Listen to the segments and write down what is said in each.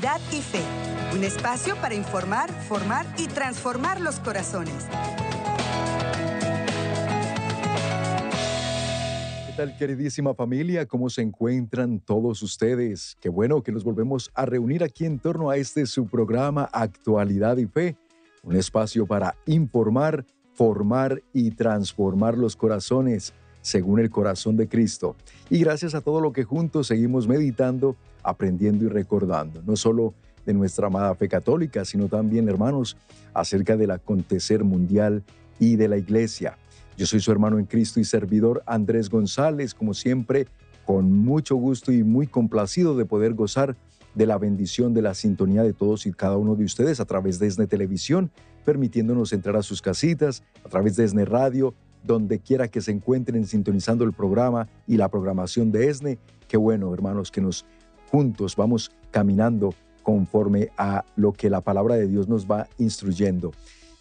Dad y Fe, un espacio para informar, formar y transformar los corazones. ¿Qué tal queridísima familia? ¿Cómo se encuentran todos ustedes? Qué bueno que nos volvemos a reunir aquí en torno a este su programa Actualidad y Fe, un espacio para informar, formar y transformar los corazones según el corazón de Cristo. Y gracias a todo lo que juntos seguimos meditando aprendiendo y recordando, no solo de nuestra amada fe católica, sino también, hermanos, acerca del acontecer mundial y de la iglesia. Yo soy su hermano en Cristo y servidor Andrés González, como siempre, con mucho gusto y muy complacido de poder gozar de la bendición de la sintonía de todos y cada uno de ustedes a través de ESNE Televisión, permitiéndonos entrar a sus casitas, a través de ESNE Radio, donde quiera que se encuentren sintonizando el programa y la programación de ESNE. Qué bueno, hermanos, que nos juntos vamos caminando conforme a lo que la palabra de Dios nos va instruyendo.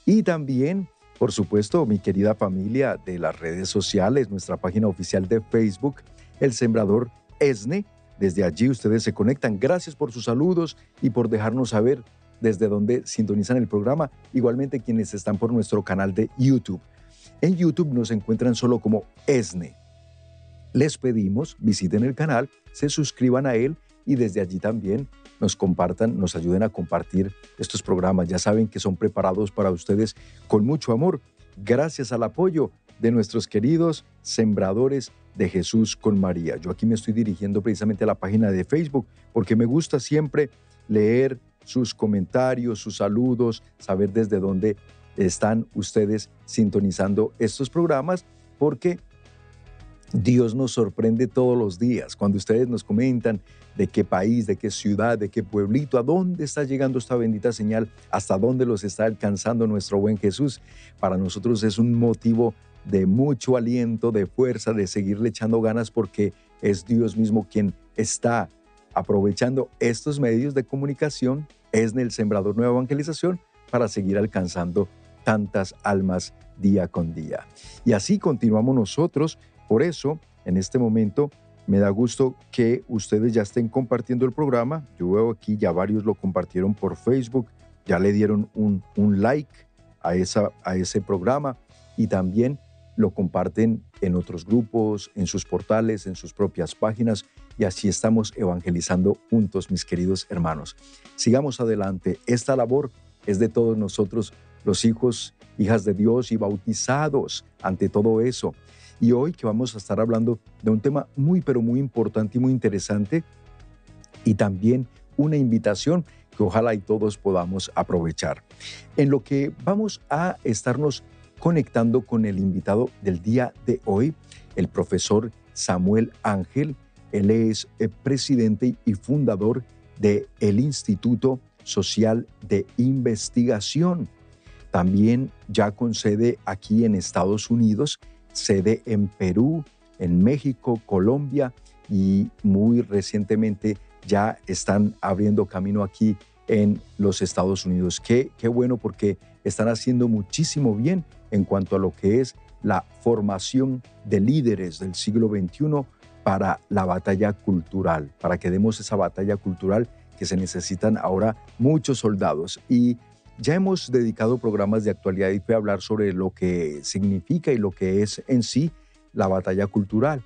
Y también, por supuesto, mi querida familia de las redes sociales, nuestra página oficial de Facebook, El Sembrador ESNE. Desde allí ustedes se conectan. Gracias por sus saludos y por dejarnos saber desde dónde sintonizan el programa. Igualmente quienes están por nuestro canal de YouTube. En YouTube nos encuentran solo como ESNE. Les pedimos, visiten el canal, se suscriban a él y desde allí también nos compartan, nos ayuden a compartir estos programas. Ya saben que son preparados para ustedes con mucho amor, gracias al apoyo de nuestros queridos sembradores de Jesús con María. Yo aquí me estoy dirigiendo precisamente a la página de Facebook porque me gusta siempre leer sus comentarios, sus saludos, saber desde dónde están ustedes sintonizando estos programas, porque Dios nos sorprende todos los días. Cuando ustedes nos comentan de qué país, de qué ciudad, de qué pueblito, a dónde está llegando esta bendita señal, hasta dónde los está alcanzando nuestro buen Jesús, para nosotros es un motivo de mucho aliento, de fuerza, de seguirle echando ganas porque es Dios mismo quien está aprovechando estos medios de comunicación, es el Sembrador Nueva Evangelización, para seguir alcanzando tantas almas día con día. Y así continuamos nosotros por eso, en este momento, me da gusto que ustedes ya estén compartiendo el programa. Yo veo aquí ya varios lo compartieron por Facebook, ya le dieron un, like a, esa, a ese programa y también lo comparten en otros grupos, en sus portales, en sus propias páginas y así estamos evangelizando juntos, mis queridos hermanos. Sigamos adelante. Esta labor es de todos nosotros, los hijos, hijas de Dios y bautizados ante todo eso y hoy que vamos a estar hablando de un tema muy, pero muy importante y muy interesante y también una invitación que ojalá y todos podamos aprovechar. En lo que vamos a estarnos conectando con el invitado del día de hoy, el profesor Samuel Ángel. Él es el eh, presidente y fundador del el Instituto Social de Investigación. También ya con sede aquí en Estados Unidos sede en Perú, en México, Colombia y muy recientemente ya están abriendo camino aquí en los Estados Unidos. Qué, qué bueno porque están haciendo muchísimo bien en cuanto a lo que es la formación de líderes del siglo XXI para la batalla cultural, para que demos esa batalla cultural que se necesitan ahora muchos soldados. Y ya hemos dedicado programas de actualidad y fe a hablar sobre lo que significa y lo que es en sí la batalla cultural.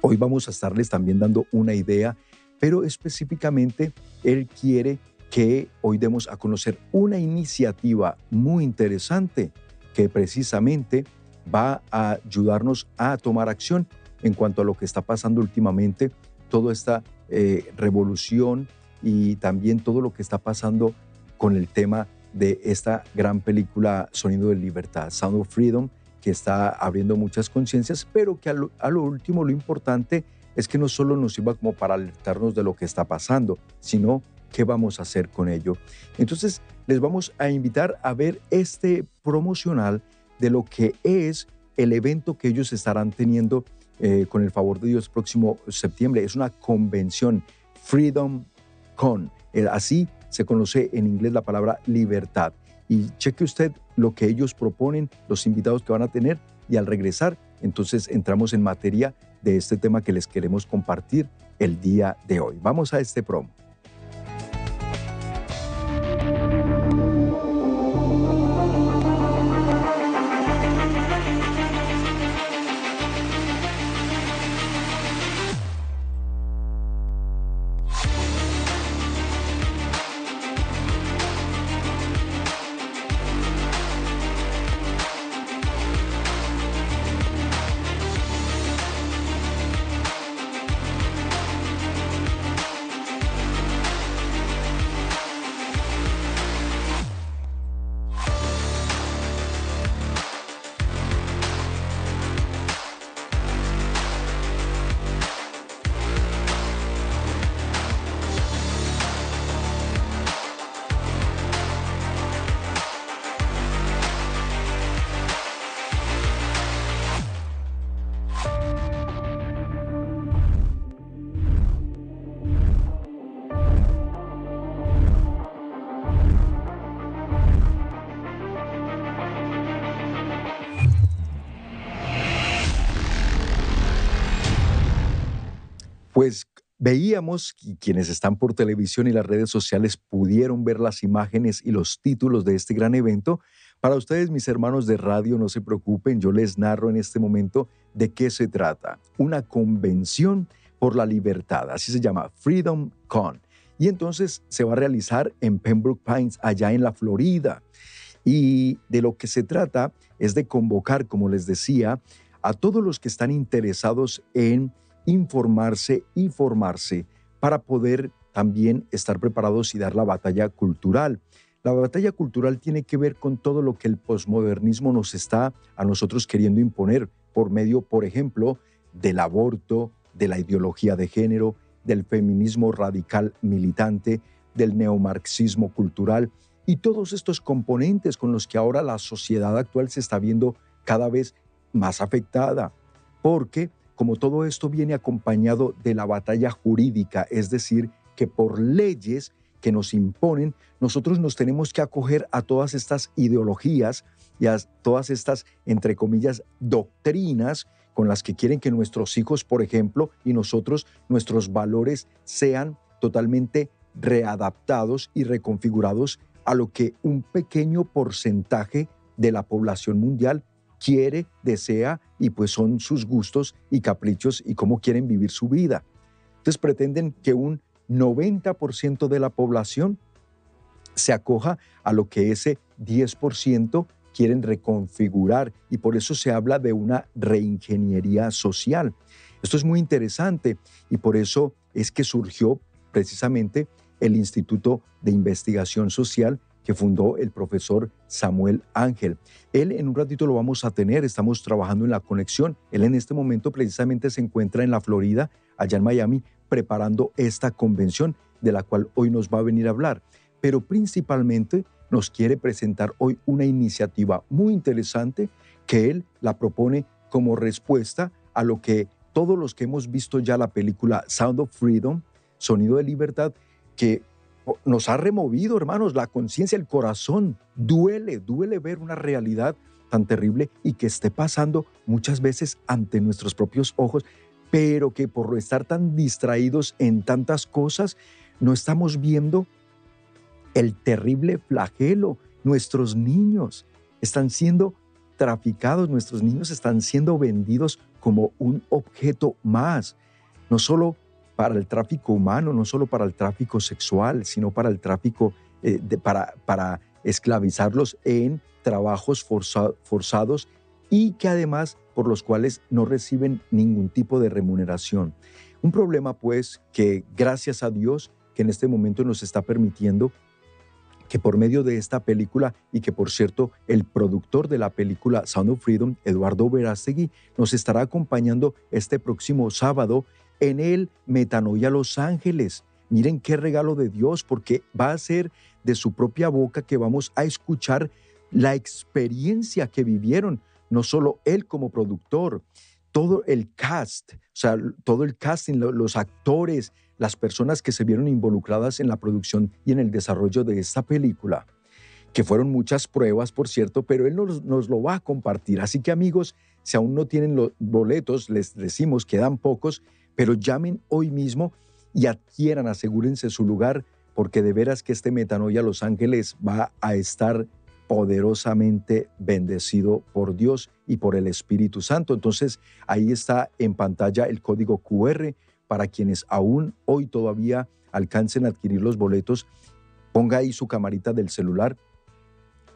Hoy vamos a estarles también dando una idea, pero específicamente él quiere que hoy demos a conocer una iniciativa muy interesante que precisamente va a ayudarnos a tomar acción en cuanto a lo que está pasando últimamente, toda esta eh, revolución y también todo lo que está pasando con el tema de esta gran película Sonido de Libertad, Sound of Freedom, que está abriendo muchas conciencias, pero que a lo, último lo importante es que no solo nos sirva como para alertarnos de lo que está pasando, sino qué vamos a hacer con ello. Entonces, les vamos a invitar a ver este promocional de lo que es el evento que ellos estarán teniendo eh, con el favor de Dios próximo septiembre. Es una convención, Freedom Con. Eh, así se conoce en inglés la palabra libertad. Y cheque usted lo que ellos proponen, los invitados que van a tener y al regresar, entonces entramos en materia de este tema que les queremos compartir el día de hoy. Vamos a este promo. Veíamos, y quienes están por televisión y las redes sociales pudieron ver las imágenes y los títulos de este gran evento. Para ustedes, mis hermanos de radio, no se preocupen, yo les narro en este momento de qué se trata. Una convención por la libertad, así se llama, Freedom Con. Y entonces se va a realizar en Pembroke Pines, allá en la Florida. Y de lo que se trata es de convocar, como les decía, a todos los que están interesados en informarse y formarse para poder también estar preparados y dar la batalla cultural. La batalla cultural tiene que ver con todo lo que el posmodernismo nos está a nosotros queriendo imponer por medio, por ejemplo, del aborto, de la ideología de género, del feminismo radical militante, del neomarxismo cultural y todos estos componentes con los que ahora la sociedad actual se está viendo cada vez más afectada, porque como todo esto viene acompañado de la batalla jurídica, es decir, que por leyes que nos imponen, nosotros nos tenemos que acoger a todas estas ideologías y a todas estas, entre comillas, doctrinas con las que quieren que nuestros hijos, por ejemplo, y nosotros, nuestros valores sean totalmente readaptados y reconfigurados a lo que un pequeño porcentaje de la población mundial quiere, desea y pues son sus gustos y caprichos y cómo quieren vivir su vida. Entonces pretenden que un 90% de la población se acoja a lo que ese 10% quieren reconfigurar y por eso se habla de una reingeniería social. Esto es muy interesante y por eso es que surgió precisamente el Instituto de Investigación Social que fundó el profesor Samuel Ángel. Él en un ratito lo vamos a tener, estamos trabajando en la conexión. Él en este momento precisamente se encuentra en la Florida, allá en Miami, preparando esta convención de la cual hoy nos va a venir a hablar. Pero principalmente nos quiere presentar hoy una iniciativa muy interesante que él la propone como respuesta a lo que todos los que hemos visto ya la película Sound of Freedom, Sonido de Libertad, que nos ha removido, hermanos, la conciencia, el corazón. Duele, duele ver una realidad tan terrible y que esté pasando muchas veces ante nuestros propios ojos, pero que por estar tan distraídos en tantas cosas, no estamos viendo el terrible flagelo. Nuestros niños están siendo traficados, nuestros niños están siendo vendidos como un objeto más. No solo para el tráfico humano, no solo para el tráfico sexual, sino para el tráfico, eh, de, para, para esclavizarlos en trabajos forzados y que además por los cuales no reciben ningún tipo de remuneración. Un problema pues que gracias a Dios que en este momento nos está permitiendo que por medio de esta película y que por cierto el productor de la película Sound of Freedom, Eduardo Verástegui, nos estará acompañando este próximo sábado en el Metanoia Los Ángeles. Miren qué regalo de Dios, porque va a ser de su propia boca que vamos a escuchar la experiencia que vivieron, no solo él como productor, todo el cast, o sea, todo el casting, los actores, las personas que se vieron involucradas en la producción y en el desarrollo de esta película, que fueron muchas pruebas, por cierto, pero él nos, lo va a compartir. Así que amigos, si aún no tienen los boletos, les decimos, quedan pocos, pero llamen hoy mismo y adquieran, asegúrense su lugar, porque de veras que este Metanoia Los Ángeles va a estar poderosamente bendecido por Dios y por el Espíritu Santo. Entonces, ahí está en pantalla el código QR para quienes aún hoy todavía alcancen a adquirir los boletos. Ponga ahí su camarita del celular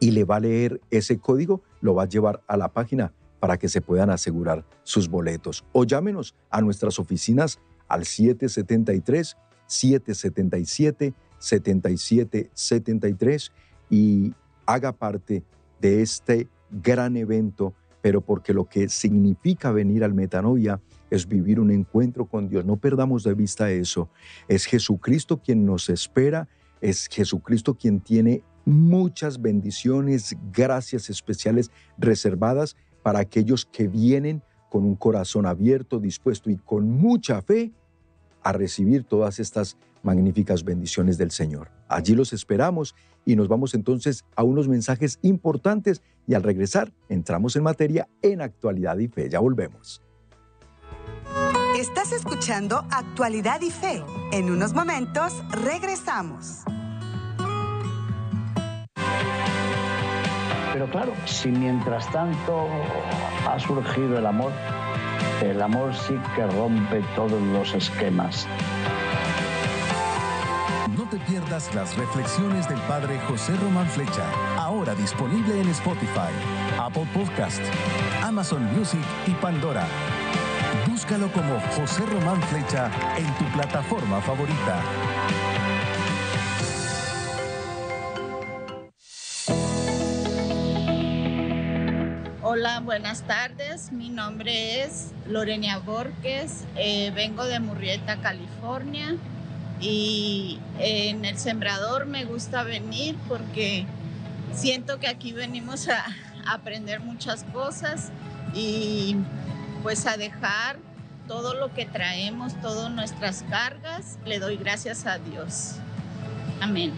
y le va a leer ese código, lo va a llevar a la página para que se puedan asegurar sus boletos. O llámenos a nuestras oficinas al 773-777-7773 y haga parte de este gran evento, pero porque lo que significa venir al metanoia es vivir un encuentro con Dios. No perdamos de vista eso. Es Jesucristo quien nos espera, es Jesucristo quien tiene muchas bendiciones, gracias especiales reservadas para aquellos que vienen con un corazón abierto, dispuesto y con mucha fe a recibir todas estas magníficas bendiciones del Señor. Allí los esperamos y nos vamos entonces a unos mensajes importantes y al regresar entramos en materia en actualidad y fe. Ya volvemos. Estás escuchando Actualidad y Fe. En unos momentos regresamos. Pero claro, si mientras tanto ha surgido el amor, el amor sí que rompe todos los esquemas. No te pierdas las reflexiones del Padre José Román Flecha, ahora disponible en Spotify, Apple Podcast, Amazon Music y Pandora. Búscalo como José Román Flecha en tu plataforma favorita. Buenas tardes. Mi nombre es Lorenia Borges. Eh, vengo de Murrieta, California. Y en el sembrador me gusta venir porque siento que aquí venimos a aprender muchas cosas y pues a dejar todo lo que traemos, todas nuestras cargas. Le doy gracias a Dios. Amén.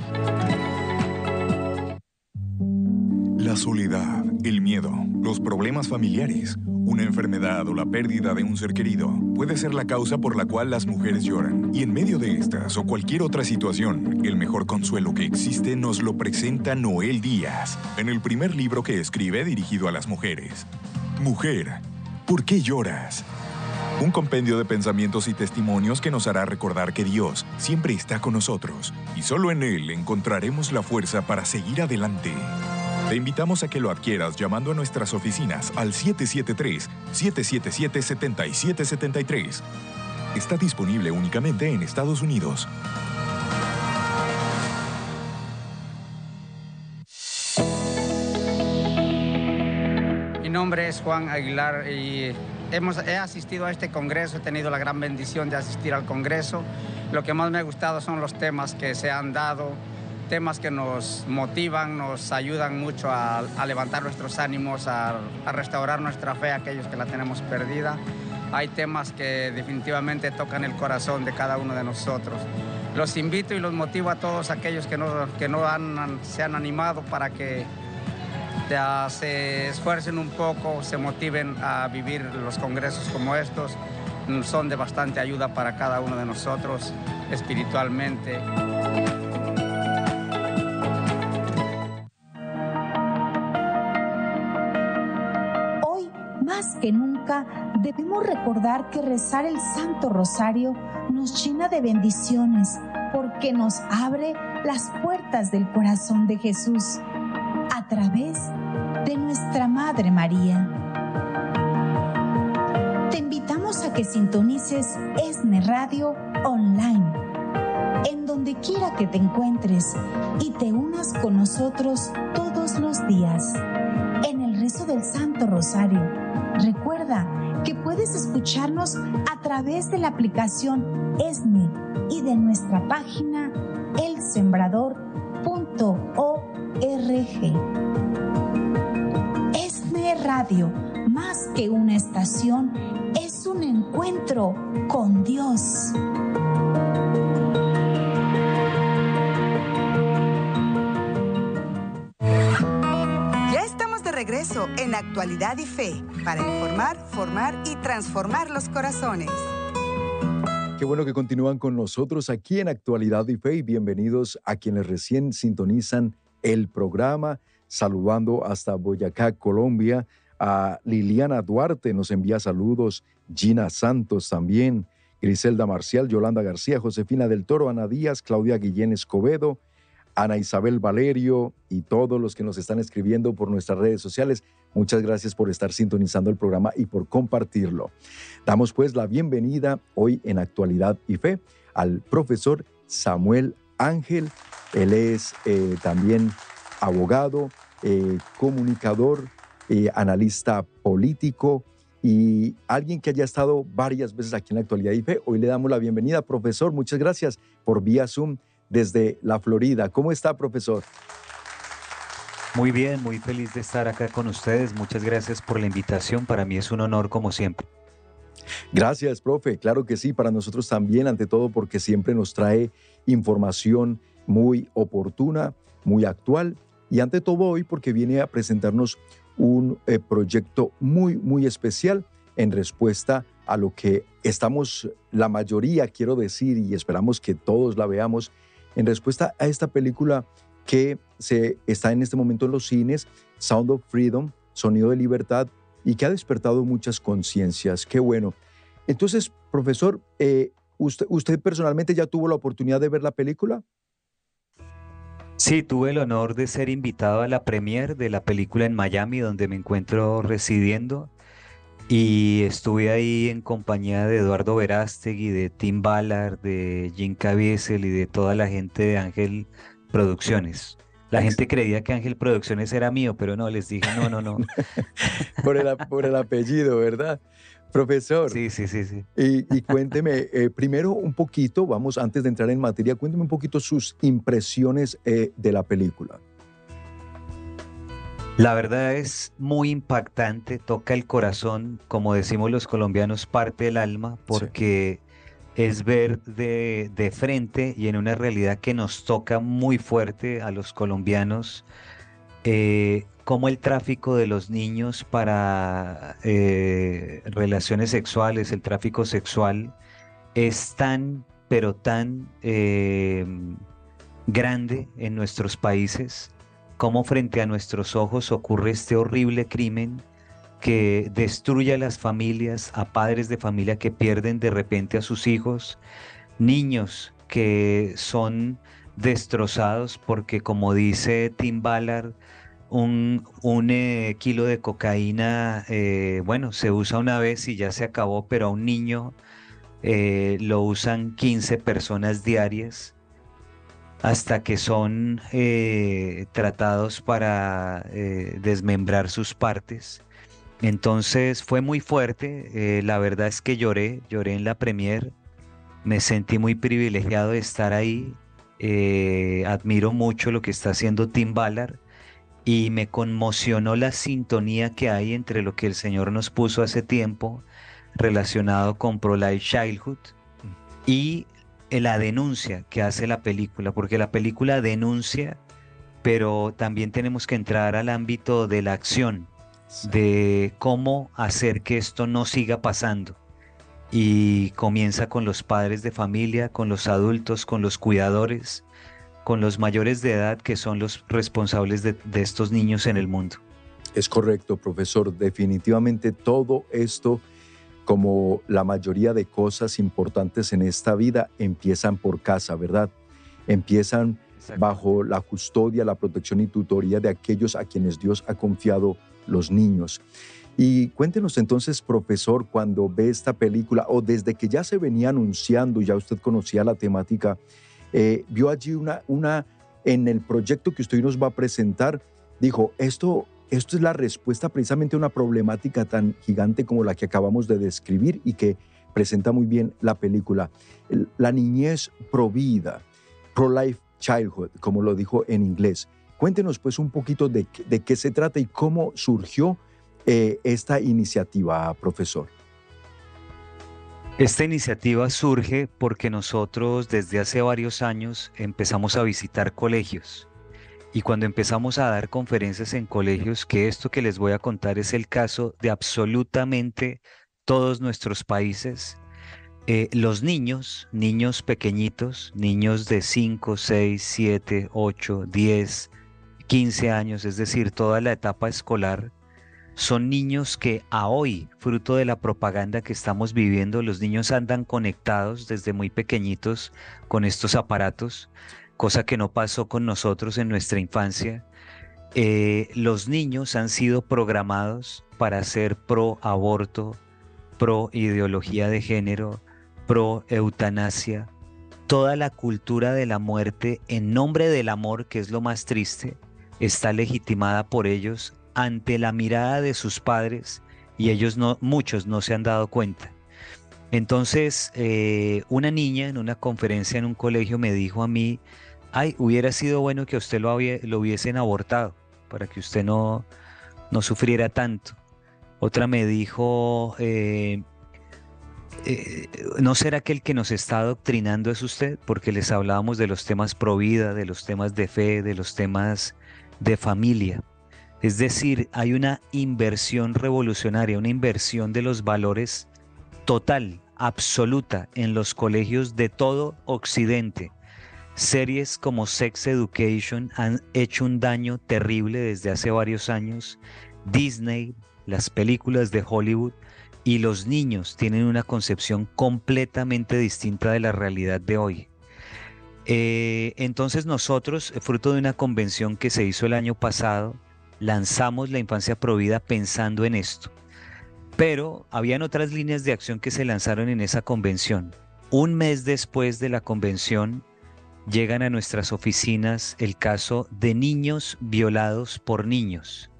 Soledad, el miedo, los problemas familiares, una enfermedad o la pérdida de un ser querido puede ser la causa por la cual las mujeres lloran. Y en medio de estas o cualquier otra situación, el mejor consuelo que existe nos lo presenta Noel Díaz en el primer libro que escribe dirigido a las mujeres. Mujer, ¿por qué lloras? Un compendio de pensamientos y testimonios que nos hará recordar que Dios siempre está con nosotros y solo en Él encontraremos la fuerza para seguir adelante. Te invitamos a que lo adquieras llamando a nuestras oficinas al 773-777-7773. Está disponible únicamente en Estados Unidos. Mi nombre es Juan Aguilar y hemos, he asistido a este congreso, he tenido la gran bendición de asistir al congreso. Lo que más me ha gustado son los temas que se han dado, temas que nos motivan, nos ayudan mucho a, a levantar nuestros ánimos, a, a, restaurar nuestra fe a aquellos que la tenemos perdida. Hay temas que definitivamente tocan el corazón de cada uno de nosotros. Los invito y los motivo a todos aquellos que no, que no han, se han animado para que ya se esfuercen un poco, se motiven a vivir los congresos como estos. Son de bastante ayuda para cada uno de nosotros espiritualmente. Debemos recordar que rezar el Santo Rosario nos llena de bendiciones porque nos abre las puertas del corazón de Jesús a través de nuestra Madre María. Te invitamos a que sintonices ESNE Radio online, en donde quiera que te encuentres y te unas con nosotros todos los días del Santo Rosario. Recuerda que puedes escucharnos a través de la aplicación ESNE y de nuestra página elsembrador.org. ESNE Radio, más que una estación, es un encuentro con Dios. Regreso en Actualidad y Fe para informar, formar y transformar los corazones. Qué bueno que continúan con nosotros aquí en Actualidad y Fe y bienvenidos a quienes recién sintonizan el programa. Saludando hasta Boyacá, Colombia, a Liliana Duarte nos envía saludos, Gina Santos también, Griselda Marcial, Yolanda García, Josefina del Toro, Ana Díaz, Claudia Guillén Escobedo, Ana Isabel Valerio y todos los que nos están escribiendo por nuestras redes sociales. Muchas gracias por estar sintonizando el programa y por compartirlo. Damos pues la bienvenida hoy en Actualidad y Fe al profesor Samuel Ángel. Él es eh, también abogado, eh, comunicador, eh, analista político y alguien que haya estado varias veces aquí en Actualidad y Fe. Hoy le damos la bienvenida, profesor. Muchas gracias por vía Zoom desde la Florida. ¿Cómo está, profesor? Muy bien, muy feliz de estar acá con ustedes. Muchas gracias por la invitación. Para mí es un honor como siempre. Gracias, profe. Claro que sí, para nosotros también, ante todo porque siempre nos trae información muy oportuna, muy actual y ante todo hoy porque viene a presentarnos un eh, proyecto muy, muy especial en respuesta a lo que estamos, la mayoría quiero decir, y esperamos que todos la veamos, en respuesta a esta película que se está en este momento en los cines, Sound of Freedom, Sonido de Libertad, y que ha despertado muchas conciencias. Qué bueno. Entonces, profesor, eh, usted, ¿usted personalmente ya tuvo la oportunidad de ver la película? Sí, tuve el honor de ser invitado a la premiere de la película en Miami, donde me encuentro residiendo. Y estuve ahí en compañía de Eduardo Verástegui, de Tim Ballard, de Jim Caviezel y de toda la gente de Ángel Producciones. La gente creía que Ángel Producciones era mío, pero no, les dije, no, no, no. por, el, por el apellido, ¿verdad? Profesor. Sí, sí, sí, sí. Y, cuénteme, eh, primero un poquito, vamos, antes de entrar en materia, cuénteme un poquito sus impresiones eh, de la película. La verdad es muy impactante, toca el corazón, como decimos los colombianos, parte del alma, porque es ver de, de, frente y en una realidad que nos toca muy fuerte a los colombianos, eh, cómo el tráfico de los niños para eh, relaciones sexuales, el tráfico sexual, es tan, pero tan eh, grande en nuestros países cómo frente a nuestros ojos ocurre este horrible crimen que destruye a las familias, a padres de familia que pierden de repente a sus hijos, niños que son destrozados porque como dice Tim Ballard, un, eh, kilo de cocaína, eh, bueno, se usa una vez y ya se acabó, pero a un niño eh, lo usan 15 personas diarias hasta que son eh, tratados para eh, desmembrar sus partes. Entonces fue muy fuerte, eh, la verdad es que lloré, lloré en la premier, me sentí muy privilegiado de estar ahí, admiro mucho lo que está haciendo Tim Ballard y me conmocionó la sintonía que hay entre lo que el Señor nos puso hace tiempo relacionado con Pro-Life Childhood y la denuncia que hace la película, porque la película denuncia, pero también tenemos que entrar al ámbito de la acción, de cómo hacer que esto no siga pasando. Y comienza con los padres de familia, con los adultos, con los cuidadores, con los mayores de edad que son los responsables de, de estos niños en el mundo. Es correcto, profesor. Definitivamente todo esto como la mayoría de cosas importantes en esta vida, empiezan por casa, ¿verdad? Empiezan bajo la custodia, la protección y tutoría de aquellos a quienes Dios ha confiado los niños. Y cuéntenos entonces, profesor, cuando ve esta película o desde que ya se venía anunciando, ya usted conocía la temática, eh, vio allí una, una, en el proyecto que usted nos va a presentar, dijo, esto esto es la respuesta precisamente a una problemática tan gigante como la que acabamos de describir y que presenta muy bien la película. La niñez provida, pro-life childhood, como lo dijo en inglés. Cuéntenos pues un poquito de, qué se trata y cómo surgió eh, esta iniciativa, profesor. Esta iniciativa surge porque nosotros desde hace varios años empezamos a visitar colegios y cuando empezamos a dar conferencias en colegios, que esto que les voy a contar es el caso de absolutamente todos nuestros países, eh, los niños, niños pequeñitos, niños de 5, 6, 7, 8, 10, 15 años, es decir, toda la etapa escolar, son niños que a hoy, fruto de la propaganda que estamos viviendo, los niños andan conectados desde muy pequeñitos con estos aparatos cosa que no pasó con nosotros en nuestra infancia. Eh, los niños han sido programados para ser pro aborto, pro ideología de género, pro eutanasia. Toda la cultura de la muerte en nombre del amor, que es lo más triste, está legitimada por ellos ante la mirada de sus padres y ellos no, muchos no se han dado cuenta. Entonces, eh, una niña en una conferencia en un colegio me dijo a mí, ay, hubiera sido bueno que usted lo, lo hubiesen abortado para que usted no, no sufriera tanto. Otra me dijo, eh, eh, ¿no será que el que nos está adoctrinando es usted? Porque les hablábamos de los temas pro vida, de los temas de fe, de los temas de familia. Es decir, hay una inversión revolucionaria, una inversión de los valores total, absoluta en los colegios de todo Occidente. Series como Sex Education han hecho un daño terrible desde hace varios años. Disney, las películas de Hollywood y los niños tienen una concepción completamente distinta de la realidad de hoy. Eh, entonces nosotros, fruto de una convención que se hizo el año pasado, lanzamos la infancia provida pensando en esto. Pero habían otras líneas de acción que se lanzaron en esa convención. Un mes después de la convención llegan a nuestras oficinas el caso de niños violados por niños.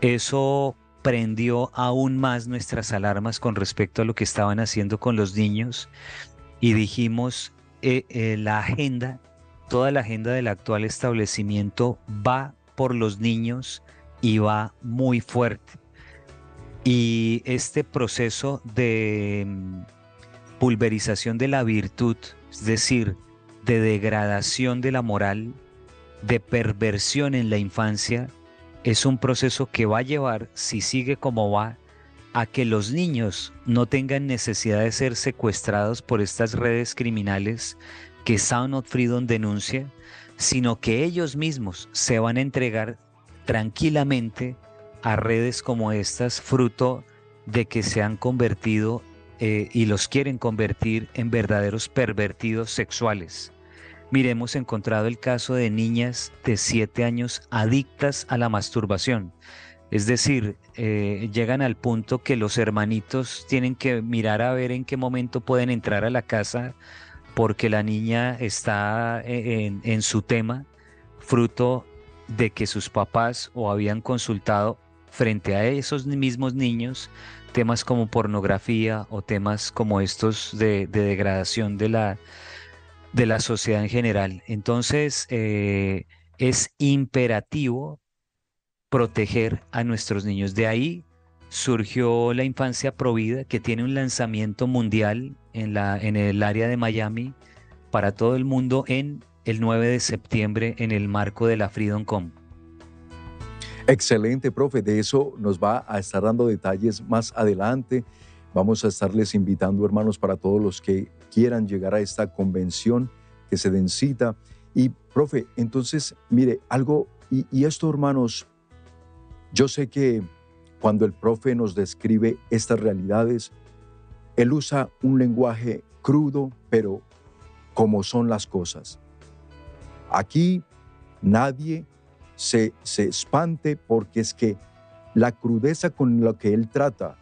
Eso prendió aún más nuestras alarmas con respecto a lo que estaban haciendo con los niños y dijimos, eh, eh, la agenda, toda la agenda del actual establecimiento va por los niños y va muy fuerte. Y este proceso de mm, pulverización de la virtud, es decir, de degradación de la moral, de perversión en la infancia, es un proceso que va a llevar, si sigue como va, a que los niños no tengan necesidad de ser secuestrados por estas redes criminales que Sound of Freedom denuncia, sino que ellos mismos se van a entregar tranquilamente a redes como estas, fruto de que se han convertido eh, y los quieren convertir en verdaderos pervertidos sexuales. Mire, hemos encontrado el caso de niñas de 7 años adictas a la masturbación. Es decir, eh, llegan al punto que los hermanitos tienen que mirar a ver en qué momento pueden entrar a la casa porque la niña está eh, en, en su tema, fruto de que sus papás o habían consultado frente a esos mismos niños temas como pornografía o temas como estos de, degradación de la, de la sociedad en general. Entonces, eh, es imperativo proteger a nuestros niños. De ahí surgió la infancia provida, que tiene un lanzamiento mundial en, la, en el área de Miami para todo el mundo en el 9 de septiembre en el marco de la Freedom Com. Excelente, profe. De eso nos va a estar dando detalles más adelante. Vamos a estarles invitando, hermanos, para todos los que quieran llegar a esta convención que se den cita. Y, profe, entonces, mire, algo, y, y esto, hermanos, yo sé que cuando el profe nos describe estas realidades, él usa un lenguaje crudo, pero como son las cosas. Aquí nadie se, se espante porque es que la crudeza con lo que él trata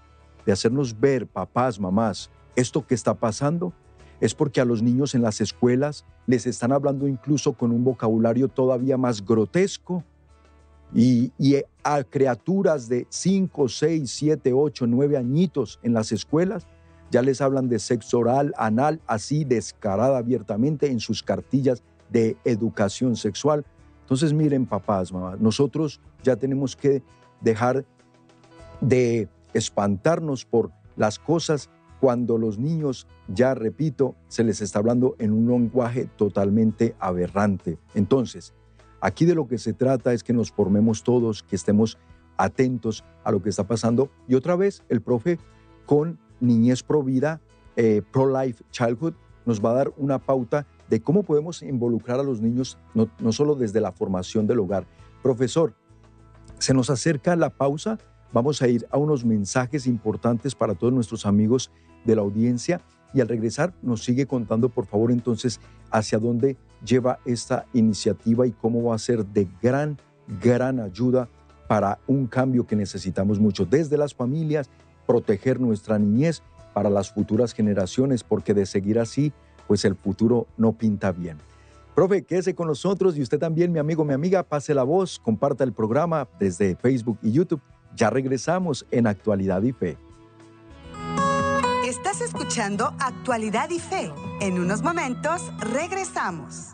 de hacernos ver, papás, mamás, esto que está pasando, es porque a los niños en las escuelas les están hablando incluso con un vocabulario todavía más grotesco y, a criaturas de 5, 6, 7, 8, 9 añitos en las escuelas ya les hablan de sexo oral, anal, así descarada abiertamente en sus cartillas de educación sexual. Entonces miren papás, mamás, nosotros ya tenemos que dejar de espantarnos por las cosas cuando los niños, ya repito, se les está hablando en un lenguaje totalmente aberrante. Entonces, aquí de lo que se trata es que nos formemos todos, que estemos atentos a lo que está pasando. Y otra vez, el profe con Niñez Pro Vida, eh, Pro Life Childhood, nos va a dar una pauta de cómo podemos involucrar a los niños, no, no solo desde la formación del hogar. Profesor, se nos acerca la pausa, vamos a ir a unos mensajes importantes para todos nuestros amigos de la audiencia y al regresar nos sigue contando, por favor, entonces, hacia dónde lleva esta iniciativa y cómo va a ser de gran, gran ayuda para un cambio que necesitamos mucho desde las familias, proteger nuestra niñez para las futuras generaciones, porque de seguir así pues el futuro no pinta bien. Profe, quédese con nosotros y usted también, mi amigo, mi amiga, pase la voz, comparta el programa desde Facebook y YouTube. Ya regresamos en Actualidad y Fe. Estás escuchando Actualidad y Fe. En unos momentos regresamos.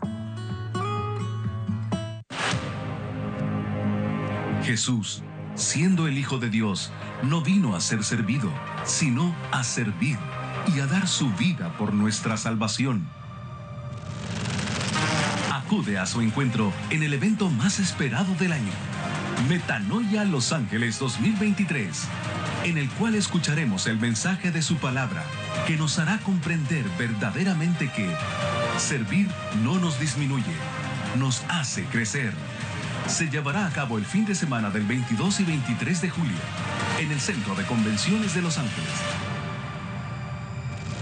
Jesús, siendo el Hijo de Dios, no vino a ser servido, sino a servir y a dar su vida por nuestra salvación. Acude a su encuentro en el evento más esperado del año. Metanoia Los Ángeles 2023. en el cual escucharemos el mensaje de su palabra, que nos hará comprender verdaderamente que servir no nos disminuye, nos hace crecer. Se llevará a cabo el fin de semana del 22 y 23 de julio en el Centro de Convenciones de Los Ángeles.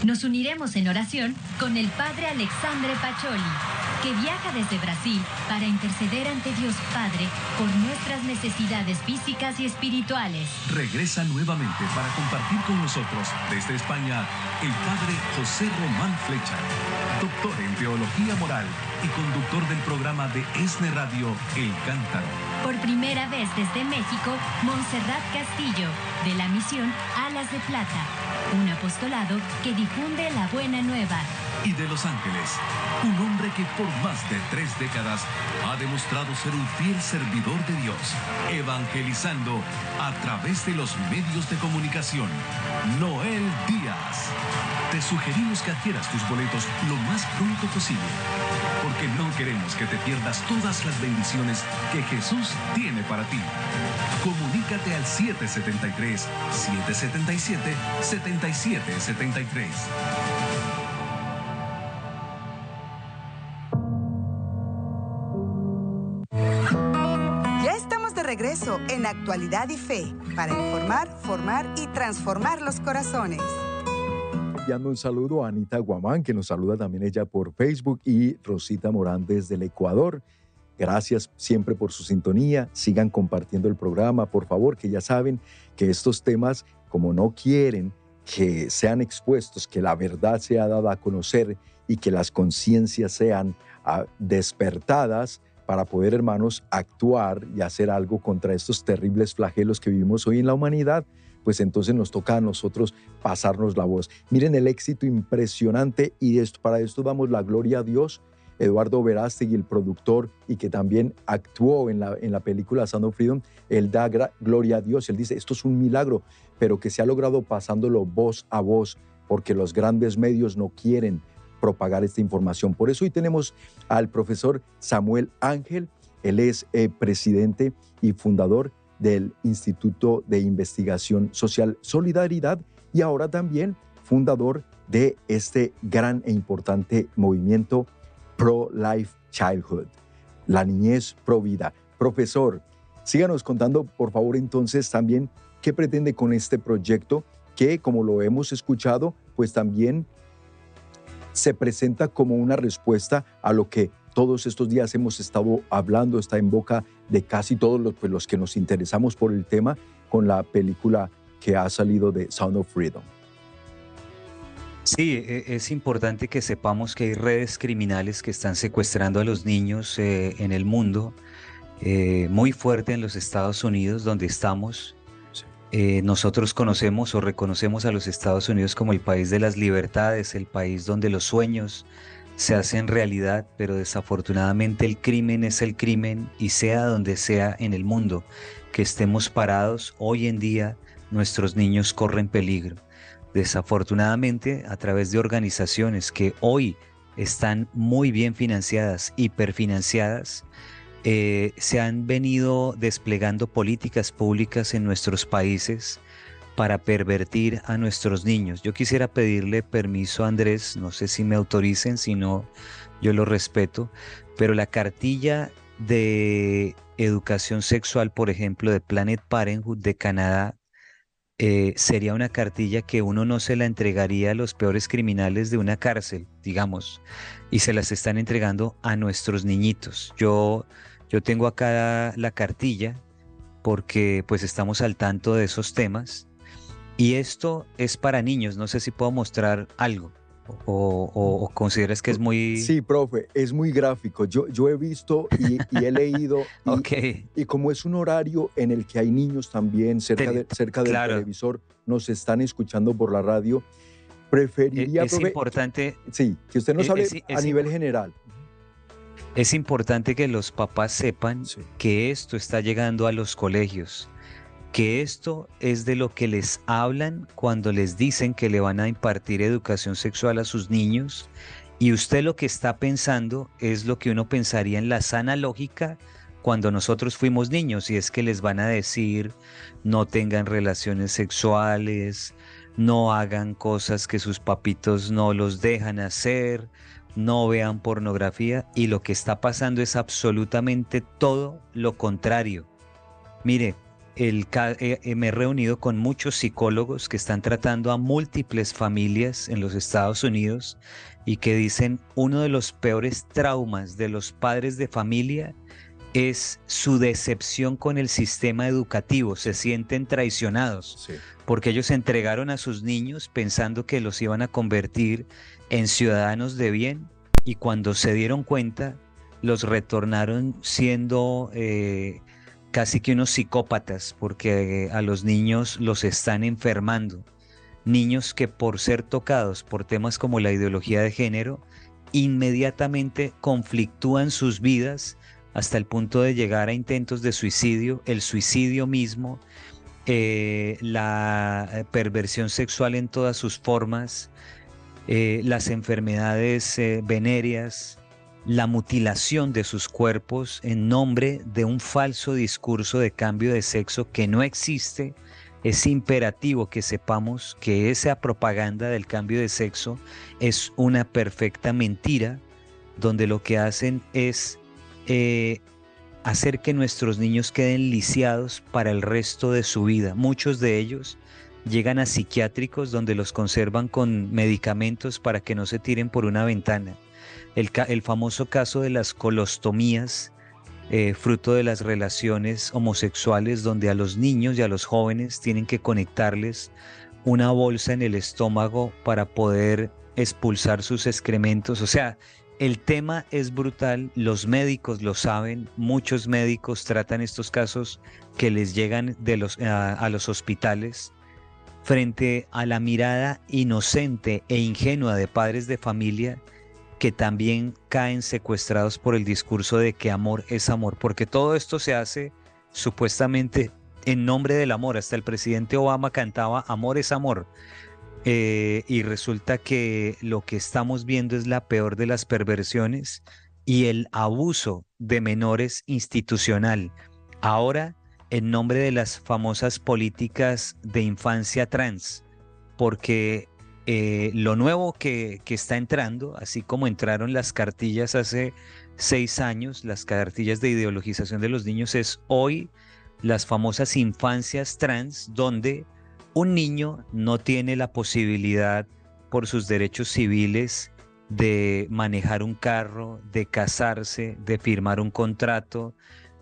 Nos uniremos en oración con el Padre Alexandre Pacholi que viaja desde Brasil para interceder ante Dios Padre por nuestras necesidades físicas y espirituales. Regresa nuevamente para compartir con nosotros desde España el Padre José Román Flecha, doctor en Teología Moral y conductor del programa de ESNE Radio El Cántaro. Por primera vez desde México, Montserrat Castillo, de la misión Alas de Plata, un apostolado que difunde la buena nueva y de Los Ángeles, un hombre que por más de tres décadas ha demostrado ser un fiel servidor de Dios, evangelizando a través de los medios de comunicación. Noel Díaz. Te sugerimos que adquieras tus boletos lo más pronto posible, porque no queremos que te pierdas todas las bendiciones que Jesús tiene para ti. Comunícate al 773-777-7773. Actualidad y Fe para informar, formar y transformar los corazones. Enviando un saludo a Anita Guamán, que nos saluda también ella por Facebook, y Rosita Morán desde el Ecuador. Gracias siempre por su sintonía. Sigan compartiendo el programa, por favor, que ya saben que estos temas, como no quieren que sean expuestos, que la verdad sea dada a conocer y que las conciencias sean ah, despertadas, para poder, hermanos, actuar y hacer algo contra estos terribles flagelos que vivimos hoy en la humanidad, pues entonces nos toca a nosotros pasarnos la voz. Miren el éxito impresionante y para esto damos la gloria a Dios. Eduardo Verástegui, el productor y que también actuó en la, en la película Sound of Freedom, él da gloria a Dios. Él dice, esto es un milagro, pero que se ha logrado pasándolo voz a voz, porque los grandes medios no quieren propagar esta información. Por eso hoy tenemos al profesor Samuel Ángel. Él es eh, presidente y fundador del Instituto de Investigación Social Solidaridad y ahora también fundador de este gran e importante movimiento Pro-Life Childhood, la niñez pro vida. Profesor, síganos contando, por favor, entonces también qué pretende con este proyecto que, como lo hemos escuchado, pues también se presenta como una respuesta a lo que todos estos días hemos estado hablando, está en boca de casi todos los, pues, los que nos interesamos por el tema con la película que ha salido de Sound of Freedom. Sí, e, es importante que sepamos que hay redes criminales que están secuestrando a los niños eh, en el mundo, eh, muy fuerte en los Estados Unidos, donde estamos. Eh, nosotros conocemos o reconocemos a los Estados Unidos como el país de las libertades, el país donde los sueños se hacen realidad, pero desafortunadamente el crimen es el crimen y sea donde sea en el mundo que estemos parados, hoy en día nuestros niños corren peligro. Desafortunadamente, a través de organizaciones que hoy están muy bien financiadas, hiperfinanciadas, eh, se han venido desplegando políticas públicas en nuestros países para pervertir a nuestros niños. Yo quisiera pedirle permiso a Andrés, no sé si me autoricen, si no, yo lo respeto, pero la cartilla de educación sexual, por ejemplo, de Planet Parenthood de Canadá, eh, sería una cartilla que uno no se la entregaría a los peores criminales de una cárcel, digamos, y se las están entregando a nuestros niñitos. Yo yo tengo acá la cartilla porque pues estamos al tanto de esos temas y esto es para niños, no sé si puedo mostrar algo. O, consideras que es muy... Sí, profe, es muy gráfico. Yo, yo he visto y, he leído. Y, y, como es un horario en el que hay niños también cerca, de, cerca del televisor, nos están escuchando por la radio, preferiría... Es, importante... Sí, que usted nos hable a nivel general. Es importante que los papás sepan que esto está llegando a los colegios, que esto es de lo que les hablan cuando les dicen que le van a impartir educación sexual a sus niños. Y usted lo que está pensando es lo que uno pensaría en la sana lógica cuando nosotros fuimos niños y es que les van a decir no tengan relaciones sexuales, no hagan cosas que sus papitos no los dejan hacer, no vean pornografía y lo que está pasando es absolutamente todo lo contrario. Mire, el, eh, eh, me he reunido con muchos psicólogos que están tratando a múltiples familias en los Estados Unidos y que dicen uno de los peores traumas de los padres de familia es su decepción con el sistema educativo, se sienten traicionados, porque ellos entregaron a sus niños pensando que los iban a convertir en ciudadanos de bien y cuando se dieron cuenta los retornaron siendo eh, casi que unos psicópatas porque a los niños los están enfermando. Niños que por ser tocados por temas como la ideología de género, inmediatamente conflictúan sus vidas hasta el punto de llegar a intentos de suicidio, el suicidio mismo, eh, la eh, perversión sexual en todas sus formas, eh, las enfermedades venéreas, la mutilación de sus cuerpos en nombre de un falso discurso de cambio de sexo que no existe. Es imperativo que sepamos que esa propaganda del cambio de sexo es una perfecta mentira, donde lo que hacen es hacer que nuestros niños queden lisiados para el resto de su vida. Muchos de ellos llegan a psiquiátricos donde los conservan con medicamentos para que no se tiren por una ventana. El, famoso caso de las colostomías, eh, fruto de las relaciones homosexuales, donde a los niños y a los jóvenes tienen que conectarles una bolsa en el estómago para poder expulsar sus excrementos. O sea, el tema es brutal, los médicos lo saben, muchos médicos tratan estos casos que les llegan los, a, los hospitales frente a la mirada inocente e ingenua de padres de familia que también caen secuestrados por el discurso de que amor es amor, porque todo esto se hace supuestamente en nombre del amor. Hasta el presidente Obama cantaba amor es amor. Eh, y resulta que lo que estamos viendo es la peor de las perversiones y el abuso de menores institucional. Ahora, en nombre de las famosas políticas de infancia trans, porque eh, lo nuevo que, que, está entrando, así como entraron las cartillas hace seis años, las cartillas de ideologización de los niños, es hoy las famosas infancias trans, donde un niño no tiene la posibilidad por sus derechos civiles de manejar un carro, de casarse, de firmar un contrato,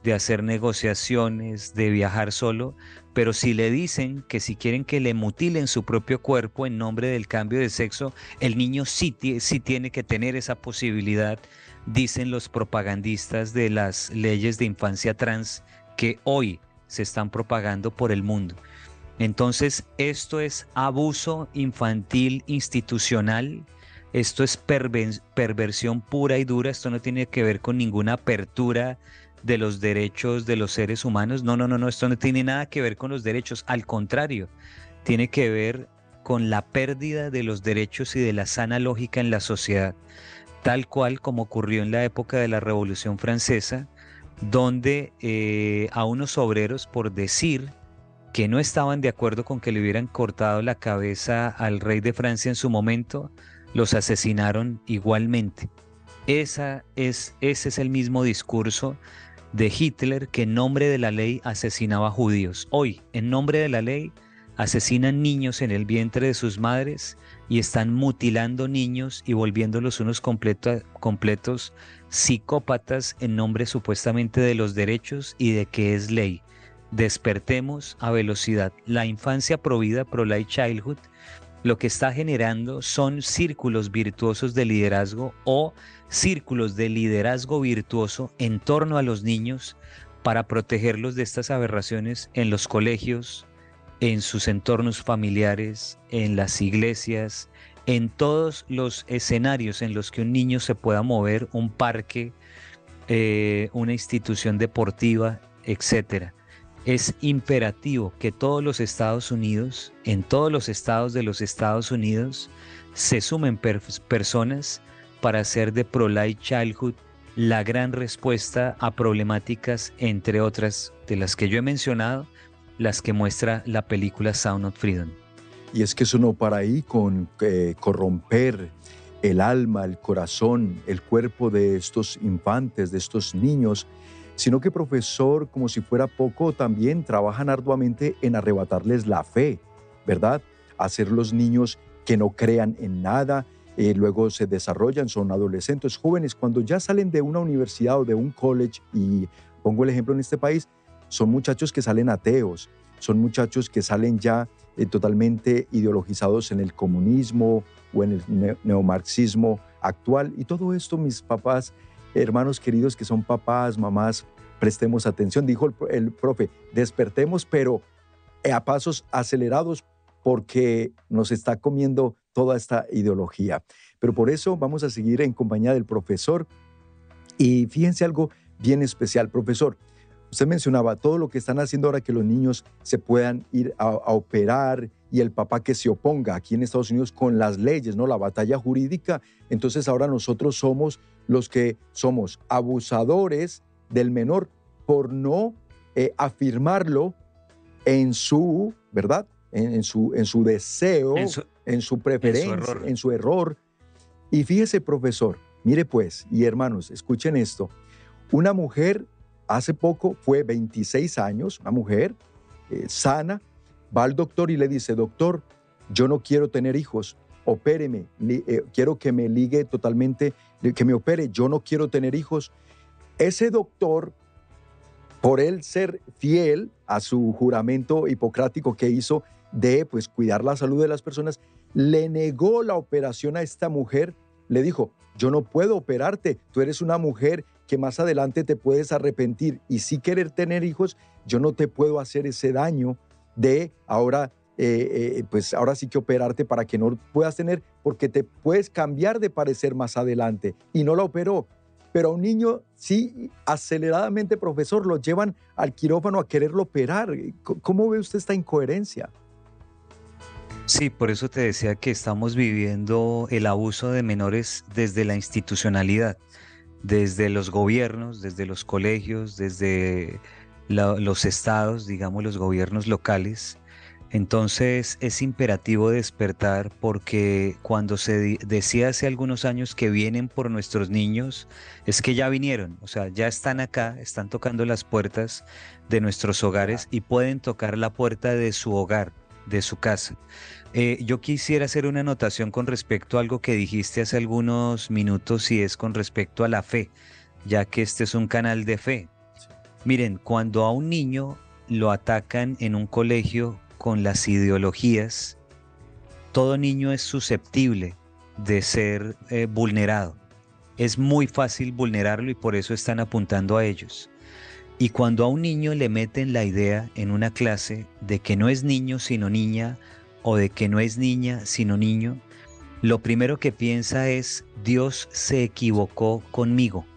de hacer negociaciones, de viajar solo, pero si le dicen que si quieren que le mutilen su propio cuerpo en nombre del cambio de sexo, el niño sí, tiene que tener esa posibilidad, dicen los propagandistas de las leyes de infancia trans que hoy se están propagando por el mundo. Entonces, esto es abuso infantil institucional, esto es perversión pura y dura, esto no tiene que ver con ninguna apertura de los derechos de los seres humanos. No, no, no, no, esto no tiene nada que ver con los derechos, al contrario, tiene que ver con la pérdida de los derechos y de la sana lógica en la sociedad, tal cual como ocurrió en la época de la Revolución Francesa, donde eh, a unos obreros, por decir que no estaban de acuerdo con que le hubieran cortado la cabeza al rey de Francia en su momento, los asesinaron igualmente. Esa es, ese es el mismo discurso de Hitler que en nombre de la ley asesinaba judíos. Hoy, en nombre de la ley, asesinan niños en el vientre de sus madres y están mutilando niños y volviéndolos unos completos psicópatas en nombre supuestamente de los derechos y de que es ley despertemos a velocidad. La infancia provida, Pro-Life Childhood, lo que está generando son círculos virtuosos de liderazgo o círculos de liderazgo virtuoso en torno a los niños para protegerlos de estas aberraciones en los colegios, en sus entornos familiares, en las iglesias, en todos los escenarios en los que un niño se pueda mover, un parque, eh, una institución deportiva, etcétera es imperativo que todos los Estados Unidos, en todos los estados de los Estados Unidos, se sumen personas para hacer de Pro-Life Childhood la gran respuesta a problemáticas, entre otras de las que yo he mencionado, las que muestra la película Sound of Freedom. Y es que eso no para ahí con eh, corromper el alma, el corazón, el cuerpo de estos infantes, de estos niños, sino que profesor, como si fuera poco, también trabajan arduamente en arrebatarles la fe, ¿verdad? Hacer los niños que no crean en nada, eh, luego se desarrollan, son adolescentes, jóvenes, cuando ya salen de una universidad o de un college, y pongo el ejemplo en este país, son muchachos que salen ateos, son muchachos que salen ya eh, totalmente ideologizados en el comunismo o en el neomarxismo actual. Y todo esto, mis papás, hermanos queridos que son papás, mamás, prestemos atención. Dijo el, profe, despertemos, pero a pasos acelerados porque nos está comiendo toda esta ideología. Pero por eso vamos a seguir en compañía del profesor. Y fíjense algo bien especial, profesor. Usted mencionaba todo lo que están haciendo ahora que los niños se puedan ir a, operar y el papá que se oponga aquí en Estados Unidos con las leyes, ¿no? La batalla jurídica. Entonces ahora nosotros somos los que somos abusadores del menor por no eh, afirmarlo en su, ¿verdad? En, su, en su deseo, en su, preferencia, en su error. Y fíjese, profesor, mire pues, y hermanos, escuchen esto. Una mujer hace poco fue 26 años, una mujer eh, sana, va al doctor y le dice, doctor, yo no quiero tener hijos, opéreme, eh, quiero que me ligue totalmente, que me opere, yo no quiero tener hijos. Ese doctor, por él ser fiel a su juramento hipocrático que hizo de pues cuidar la salud de las personas, le negó la operación a esta mujer, le dijo, yo no puedo operarte, tú eres una mujer que más adelante te puedes arrepentir y si querer tener hijos, yo no te puedo hacer ese daño de ahora, eh, eh, pues ahora sí que operarte para que no puedas tener, porque te puedes cambiar de parecer más adelante y no la operó. Pero a un niño sí, aceleradamente, profesor, lo llevan al quirófano a quererlo operar. ¿Cómo ve usted esta incoherencia? Sí, por eso te decía que estamos viviendo el abuso de menores desde la institucionalidad desde los gobiernos, desde los colegios, desde los estados, digamos los gobiernos locales. Entonces es imperativo despertar porque cuando se decía hace algunos años que vienen por nuestros niños, es que ya vinieron, o sea, ya están acá, están tocando las puertas de nuestros hogares y pueden tocar la puerta de su hogar, de su casa. Eh, yo quisiera hacer una anotación con respecto a algo que dijiste hace algunos minutos y es con respecto a la fe, ya que este es un canal de fe. Miren, cuando a un niño lo atacan en un colegio con las ideologías, todo niño es susceptible de ser eh, vulnerado. Es muy fácil vulnerarlo y por eso están apuntando a ellos. Y cuando a un niño le meten la idea en una clase de que no es niño sino niña, o de que no es niña sino niño, lo primero que piensa es Dios se equivocó conmigo,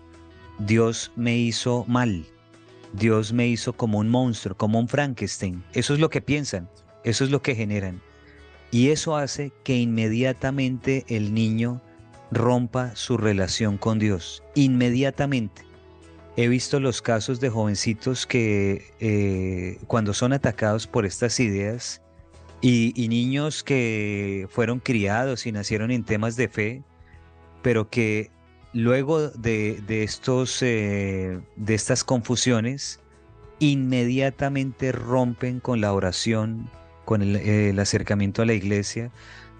Dios me hizo mal, Dios me hizo como un monstruo, como un Frankenstein. Eso es lo que piensan, eso es lo que generan. Y eso hace que inmediatamente el niño rompa su relación con Dios, inmediatamente. He visto los casos de jovencitos que eh, cuando son atacados por estas ideas, y, niños que fueron criados y nacieron en temas de fe, pero que luego de, estos, eh, de estas confusiones, inmediatamente rompen con la oración, con el, acercamiento a la iglesia.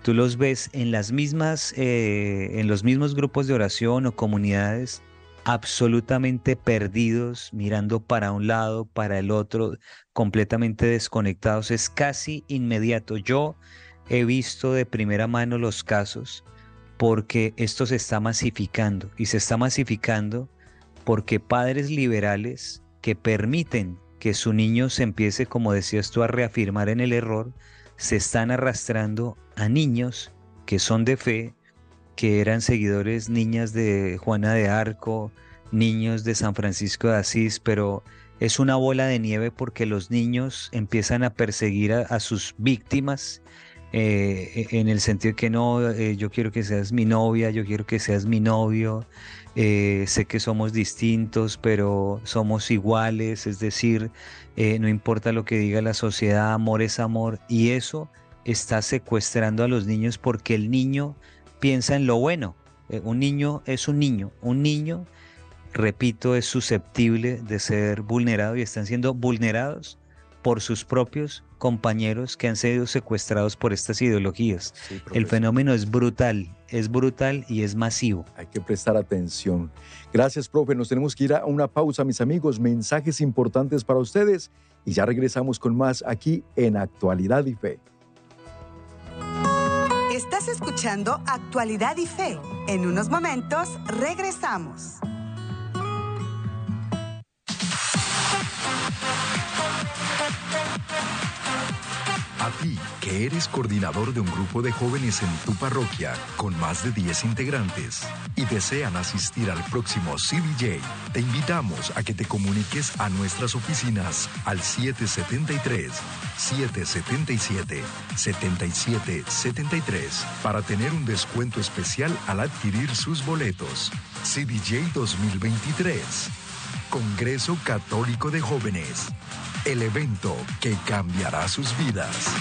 Tú los ves en las mismas, eh, en los mismos grupos de oración o comunidades absolutamente perdidos, mirando para un lado, para el otro, completamente desconectados. Es casi inmediato. Yo he visto de primera mano los casos porque esto se está masificando y se está masificando porque padres liberales que permiten que su niño se empiece, como decías tú, a reafirmar en el error, se están arrastrando a niños que son de fe, que eran seguidores niñas de Juana de Arco, niños de San Francisco de Asís, pero es una bola de nieve porque los niños empiezan a perseguir a, sus víctimas eh, en el sentido que no, eh, yo quiero que seas mi novia, yo quiero que seas mi novio, eh, sé que somos distintos, pero somos iguales, es decir, no importa lo que diga la sociedad, amor es amor, y eso está secuestrando a los niños porque el niño piensa en lo bueno, un niño es un niño, un niño, repito, es susceptible de ser vulnerado y están siendo vulnerados por sus propios compañeros que han sido secuestrados por estas ideologías. el fenómeno es brutal, es brutal y es masivo. Hay que prestar atención. Gracias, profe. Nos tenemos que ir a una pausa, mis amigos. Mensajes importantes para ustedes y ya regresamos con más aquí en Actualidad y Fe. Estás escuchando Actualidad y Fe. En unos momentos regresamos. A ti, que eres coordinador de un grupo de jóvenes en tu parroquia con más de 10 integrantes y desean asistir al próximo CBJ, te invitamos a que te comuniques a nuestras oficinas al 773-777-7773 para tener un descuento especial al adquirir sus boletos. CBJ 2023. Congreso Católico de Jóvenes el evento que cambiará sus vidas.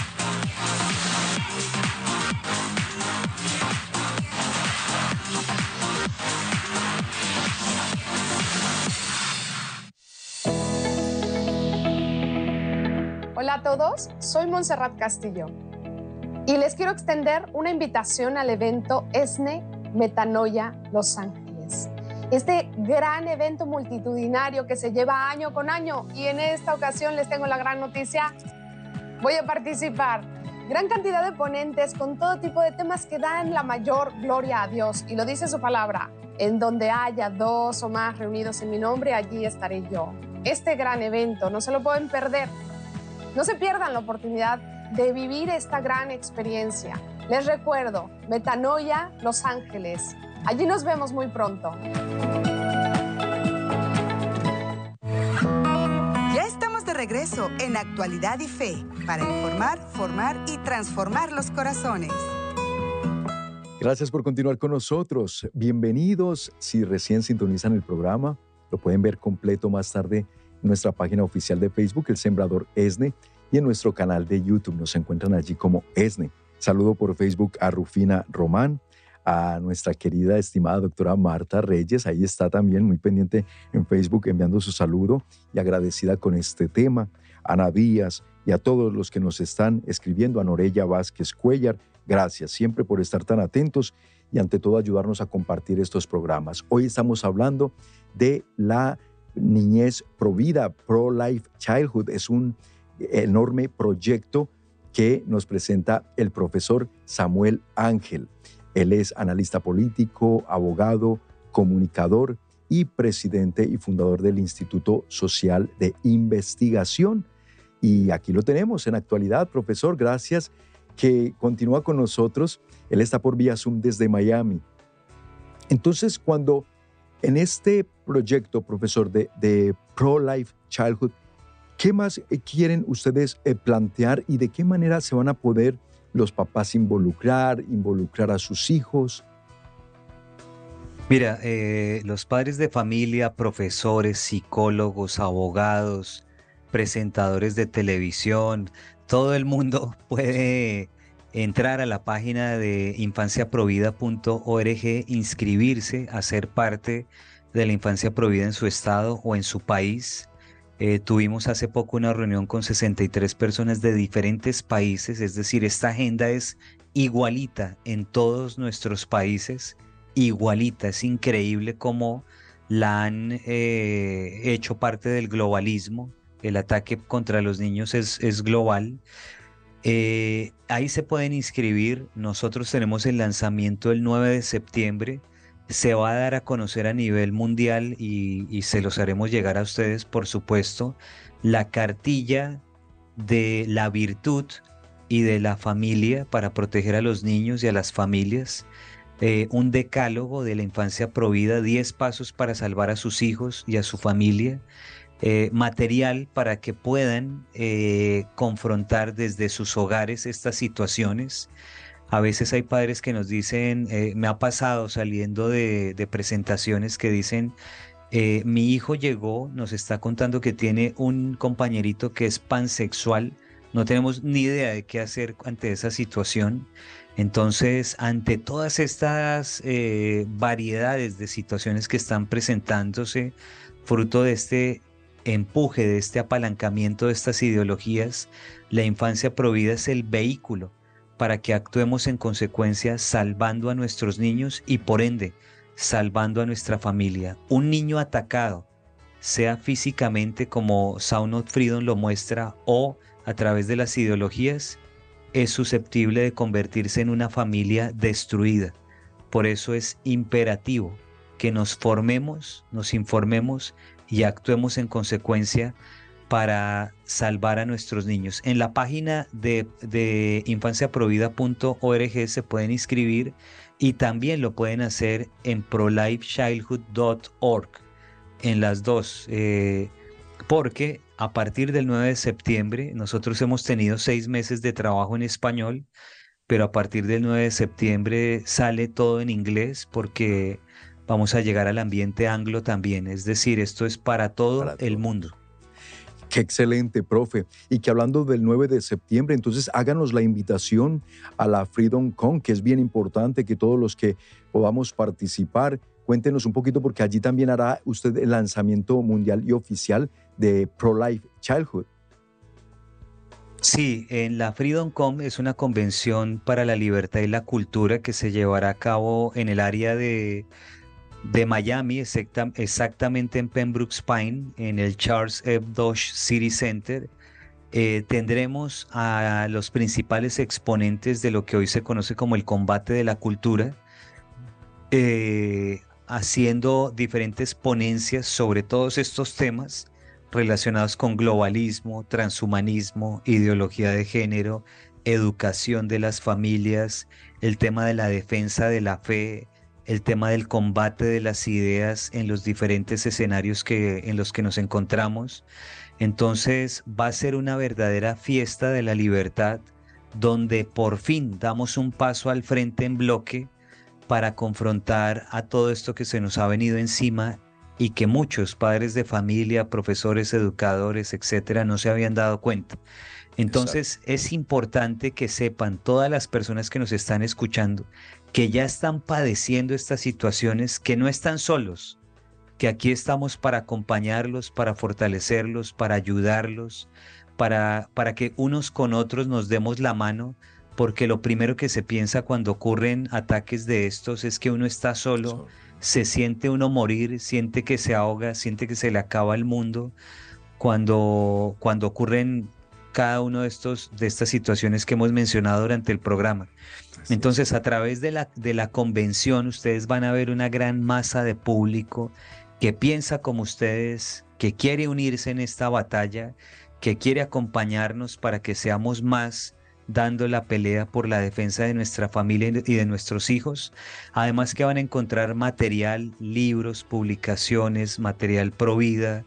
Hola a todos, soy Montserrat Castillo y les quiero extender una invitación al evento ESNE Metanoia Los Ángeles este gran evento multitudinario que se lleva año con año y en esta ocasión les tengo la gran noticia, voy a participar. Gran cantidad de ponentes con todo tipo de temas que dan la mayor gloria a Dios y lo dice su palabra, en donde haya dos o más reunidos en mi nombre, allí estaré yo. Este gran evento, no se lo pueden perder. No se pierdan la oportunidad de vivir esta gran experiencia. Les recuerdo, Metanoia, Los Ángeles, Allí nos vemos muy pronto. Ya estamos de regreso en Actualidad y Fe para informar, formar y transformar los corazones. Gracias por continuar con nosotros. Bienvenidos. Si recién sintonizan el programa, lo pueden ver completo más tarde en nuestra página oficial de Facebook, El Sembrador ESNE, y en nuestro canal de YouTube. Nos encuentran allí como ESNE. Saludo por Facebook a Rufina Román, a nuestra querida, estimada doctora Marta Reyes. Ahí está también muy pendiente en Facebook enviando su saludo y agradecida con este tema. Ana Díaz y a todos los que nos están escribiendo, a Norella Vázquez Cuellar, gracias siempre por estar tan atentos y ante todo ayudarnos a compartir estos programas. Hoy estamos hablando de la niñez provida, Pro Life Childhood. Es un enorme proyecto que nos presenta el profesor Samuel Ángel. Él es analista político, abogado, comunicador y presidente y fundador del Instituto Social de Investigación. Y aquí lo tenemos en actualidad, profesor, gracias, que continúa con nosotros. Él está por vía Zoom desde Miami. Entonces, cuando en este proyecto, profesor, de, Pro-Life Childhood, ¿qué más quieren ustedes eh, plantear y de qué manera se van a poder los papás involucrar, involucrar a sus hijos? Mira, eh, los padres de familia, profesores, psicólogos, abogados, presentadores de televisión, todo el mundo puede entrar a la página de infanciaprovida.org, inscribirse a ser parte de la infancia provida en su estado o en su país. Eh, tuvimos hace poco una reunión con 63 personas de diferentes países, es decir, esta agenda es igualita en todos nuestros países, igualita, es increíble cómo la han eh, hecho parte del globalismo, el ataque contra los niños es, global. Eh, ahí se pueden inscribir, nosotros tenemos el lanzamiento el 9 de septiembre, se va a dar a conocer a nivel mundial y, se los haremos llegar a ustedes, por supuesto, la cartilla de la virtud y de la familia para proteger a los niños y a las familias. Eh, un decálogo de la infancia provida, 10 pasos para salvar a sus hijos y a su familia. eh, material para que puedan eh, confrontar desde sus hogares estas situaciones. A veces hay padres que nos dicen, eh, me ha pasado saliendo de, de presentaciones que dicen, mi hijo llegó, nos está contando que tiene un compañerito que es pansexual, no tenemos ni idea de qué hacer ante esa situación. Entonces, ante todas estas variedades de situaciones que están presentándose, fruto de este empuje, de este apalancamiento de estas ideologías, la infancia provida es el vehículo para que actuemos en consecuencia salvando a nuestros niños y por ende salvando a nuestra familia. Un niño atacado, sea físicamente como Sound of Freedom lo muestra o a través de las ideologías, es susceptible de convertirse en una familia destruida. Por eso es imperativo que nos formemos, nos informemos y actuemos en consecuencia para salvar a nuestros niños. En la página de, de infanciaprovida.org se pueden inscribir y también lo pueden hacer en prolifechildhood.org, en las dos, eh, porque a partir del 9 de septiembre nosotros hemos tenido seis meses de trabajo en español, pero a partir del 9 de septiembre sale todo en inglés porque vamos a llegar al ambiente anglo también. Es decir, esto es para todo, el mundo. Qué excelente, profe. Y que hablando del 9 de septiembre, entonces háganos la invitación a la Freedom Con, que es bien importante que todos los que podamos participar, cuéntenos un poquito porque allí también hará usted el lanzamiento mundial y oficial de Pro-Life Childhood. Sí, en la Freedom Com es una convención para la libertad y la cultura que se llevará a cabo en el área de de Miami, exactamente en Pembroke Pine, en el Charles F. Dodge City Center, eh, tendremos a los principales exponentes de lo que hoy se conoce como el combate de la cultura, eh, haciendo diferentes ponencias sobre todos estos temas relacionados con globalismo, transhumanismo, ideología de género, educación de las familias, el tema de la defensa de la fe, el tema del combate de las ideas en los diferentes escenarios que, en los que nos encontramos. Entonces va a ser una verdadera fiesta de la libertad donde por fin damos un paso al frente en bloque para confrontar a todo esto que se nos ha venido encima y que muchos padres de familia, profesores, educadores, etcétera, no se habían dado cuenta. Entonces es importante que sepan todas las personas que nos están escuchando que ya están padeciendo estas situaciones, que no están solos, que aquí estamos para acompañarlos, para fortalecerlos, para ayudarlos, para, para que unos con otros nos demos la mano, porque lo primero que se piensa cuando ocurren ataques de estos es que uno está solo, se siente uno morir, siente que se ahoga, siente que se le acaba el mundo. Cuando, cuando ocurren cada uno de estos de estas situaciones que hemos mencionado durante el programa. Entonces, a través de la, de la convención, ustedes van a ver una gran masa de público que piensa como ustedes, que quiere unirse en esta batalla, que quiere acompañarnos para que seamos más dando la pelea por la defensa de nuestra familia y de nuestros hijos. Además que van a encontrar material, libros, publicaciones, material pro vida,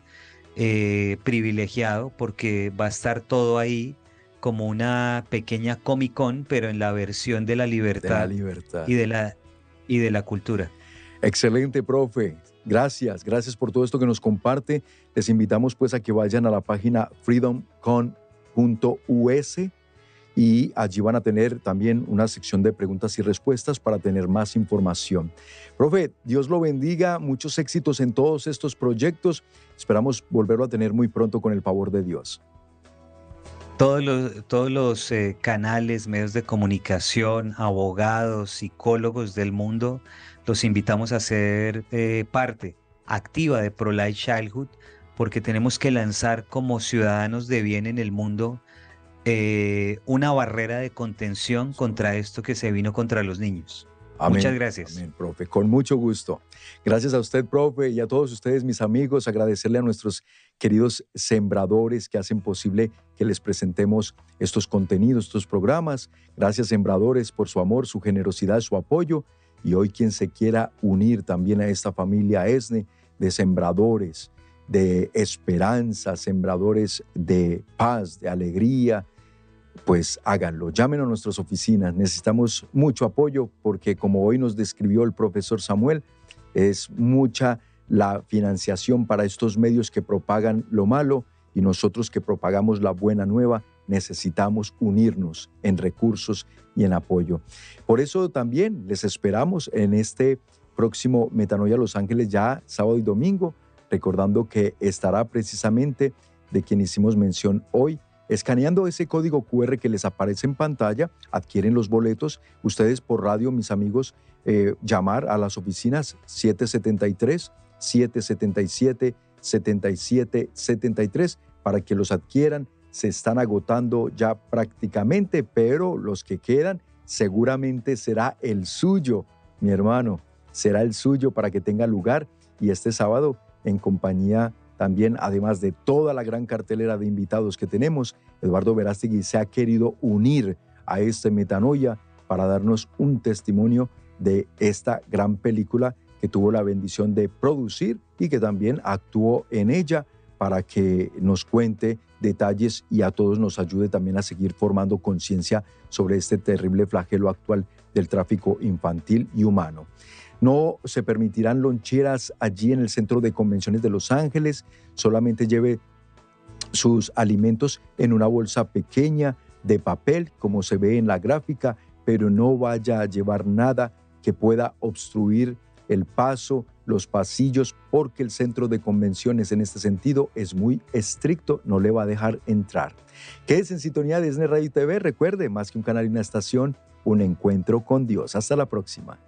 eh, privilegiado, porque va a estar todo ahí como una pequeña Comic Con, pero en la versión de la libertad, Y, de la, y de la cultura. Excelente, profe. Gracias, gracias por todo esto que nos comparte. Les invitamos pues a que vayan a la página freedomcon.us y allí van a tener también una sección de preguntas y respuestas para tener más información. Profe, Dios lo bendiga, muchos éxitos en todos estos proyectos. Esperamos volverlo a tener muy pronto con el favor de Dios todos los, todos los eh, canales, medios de comunicación, abogados, psicólogos del mundo, los invitamos a ser eh, parte activa de ProLife Childhood, porque tenemos que lanzar como ciudadanos de bien en el mundo eh, una barrera de contención contra esto que se vino contra los niños. Muchas gracias. Amén, profe. Con mucho gusto. Gracias a usted, profe, y a todos ustedes, mis amigos. Agradecerle a nuestros queridos sembradores que hacen posible que les presentemos estos contenidos, estos programas. Gracias, sembradores, por su amor, su generosidad, su apoyo. Y hoy quien se quiera unir también a esta familia ESNE de sembradores, de esperanza, sembradores de paz, de alegría, pues háganlo. Llámenos a nuestras oficinas. Necesitamos mucho apoyo porque como hoy nos describió el profesor Samuel, es mucha la financiación para estos medios que propagan lo malo y nosotros que propagamos la buena nueva necesitamos unirnos en recursos y en apoyo. Por eso también les esperamos en este próximo Metanoia Los Ángeles ya sábado y domingo, recordando que estará precisamente de quien hicimos mención hoy, Escaneando ese código QR que les aparece en pantalla, adquieren los boletos. Ustedes por radio, mis amigos, eh, llamar a las oficinas 773 777 7773 para que los adquieran. Se están agotando ya prácticamente, pero los que quedan seguramente será el suyo, mi hermano. Será el suyo para que tenga lugar y este sábado en compañía también, además de toda la gran cartelera de invitados que tenemos, Eduardo Verástegui se ha querido unir a este Metanoia para darnos un testimonio de esta gran película que tuvo la bendición de producir y que también actuó en ella para que nos cuente detalles y a todos nos ayude también a seguir formando conciencia sobre este terrible flagelo actual del tráfico infantil y humano. No se permitirán loncheras allí en el centro de convenciones de Los Ángeles. Solamente lleve sus alimentos en una bolsa pequeña de papel, como se ve en la gráfica, pero no vaya a llevar nada que pueda obstruir el paso, los pasillos, porque el centro de convenciones en este sentido es muy estricto, no le va a dejar entrar. Quédese en sintonía de Radio TV, recuerde, más que un canal y una estación, un encuentro con Dios. Hasta la próxima.